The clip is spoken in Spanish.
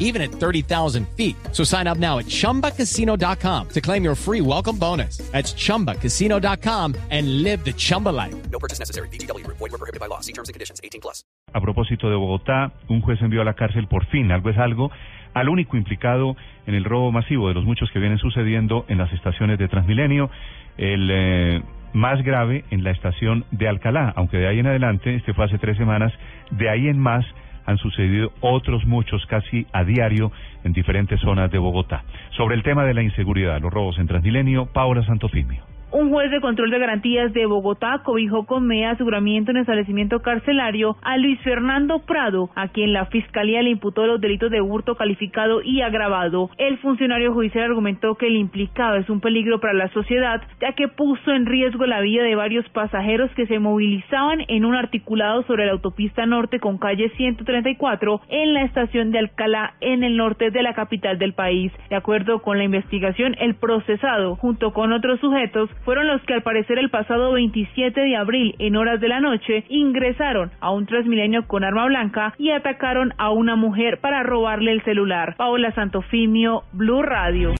even at 30,000 feet. So sign up now at chumbacasino.com to claim your free welcome bonus. That's chumbacasino.com and live the Chumba life. No purchase necessary. BGW. Void were prohibited by law. See terms and conditions. 18 plus. A propósito de Bogotá, un juez envió a la cárcel por fin, algo es algo, al único implicado en el robo masivo de los muchos que vienen sucediendo en las estaciones de Transmilenio, el eh, más grave en la estación de Alcalá, aunque de ahí en adelante, este fue hace tres semanas, de ahí en más han sucedido otros muchos casi a diario en diferentes zonas de Bogotá. Sobre el tema de la inseguridad, los robos en Transmilenio, Paula Santofimio. Un juez de control de garantías de Bogotá cobijó con media aseguramiento en establecimiento carcelario a Luis Fernando Prado, a quien la fiscalía le imputó los delitos de hurto calificado y agravado. El funcionario judicial argumentó que el implicado es un peligro para la sociedad, ya que puso en riesgo la vida de varios pasajeros que se movilizaban en un articulado sobre la autopista norte con calle 134 en la estación de Alcalá, en el norte de la capital del país. De acuerdo con la investigación, el procesado, junto con otros sujetos, fueron los que al parecer el pasado 27 de abril en horas de la noche ingresaron a un Transmilenio con arma blanca y atacaron a una mujer para robarle el celular. Paola Santofimio, Blue Radio.